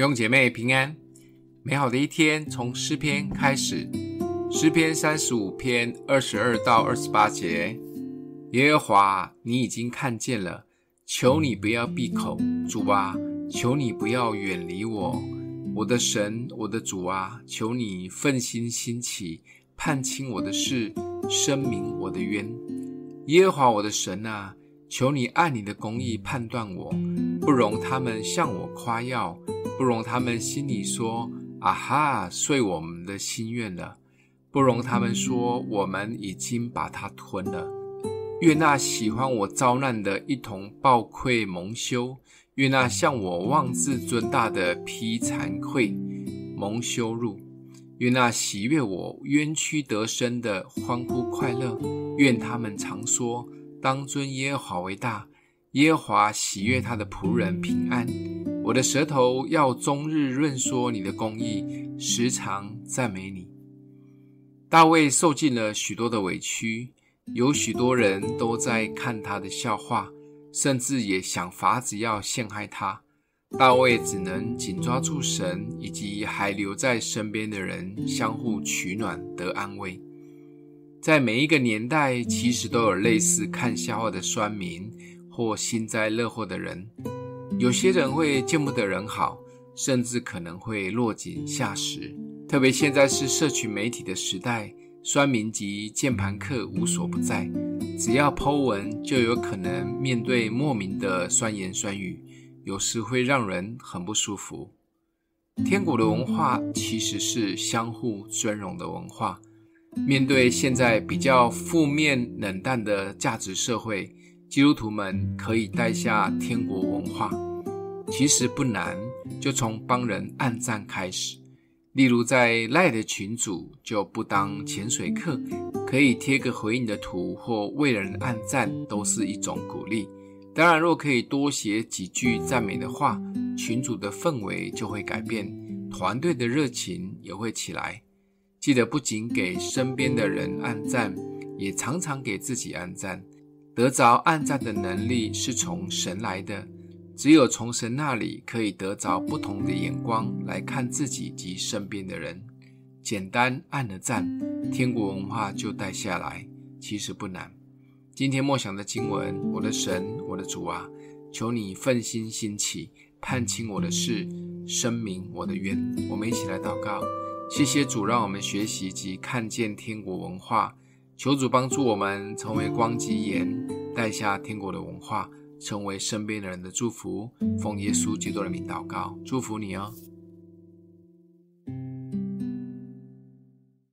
弟兄姐妹平安，美好的一天从诗篇开始。诗篇三十五篇二十二到二十八节：耶和华，你已经看见了，求你不要闭口，主啊，求你不要远离我，我的神，我的主啊，求你奋心兴起，判清我的事，申明我的冤。耶和华我的神啊，求你按你的公义判断我，不容他们向我夸耀。不容他们心里说：“啊哈，遂我们的心愿了。”不容他们说：“我们已经把它吞了。”愿那喜欢我遭难的一同抱愧蒙羞；愿那向我妄自尊大的披惭愧蒙羞辱；愿那喜悦我冤屈得生的欢呼快乐；愿他们常说：“当尊耶和华为大。”耶和华喜悦他的仆人平安。我的舌头要终日论说你的公义，时常赞美你。大卫受尽了许多的委屈，有许多人都在看他的笑话，甚至也想法子要陷害他。大卫只能紧抓住神以及还留在身边的人，相互取暖得安慰。在每一个年代，其实都有类似看笑话的酸民或幸灾乐祸的人。有些人会见不得人好，甚至可能会落井下石。特别现在是社群媒体的时代，酸民及键盘客无所不在。只要 po 文，就有可能面对莫名的酸言酸语，有时会让人很不舒服。天国的文化其实是相互尊荣的文化。面对现在比较负面冷淡的价值社会，基督徒们可以带下天国文化。其实不难，就从帮人按赞开始。例如在赖的群组，就不当潜水客，可以贴个回应的图或为人按赞，都是一种鼓励。当然，若可以多写几句赞美的话，群组的氛围就会改变，团队的热情也会起来。记得不仅给身边的人按赞，也常常给自己按赞。得着按赞的能力是从神来的。只有从神那里可以得着不同的眼光来看自己及身边的人。简单按了赞，天国文化就带下来，其实不难。今天默想的经文：我的神，我的主啊，求你奋心兴起，判清我的事，申明我的冤。我们一起来祷告，谢谢主，让我们学习及看见天国文化。求主帮助我们成为光及盐，带下天国的文化。成为身边的人的祝福，奉耶稣基督的名祷告，祝福你哦。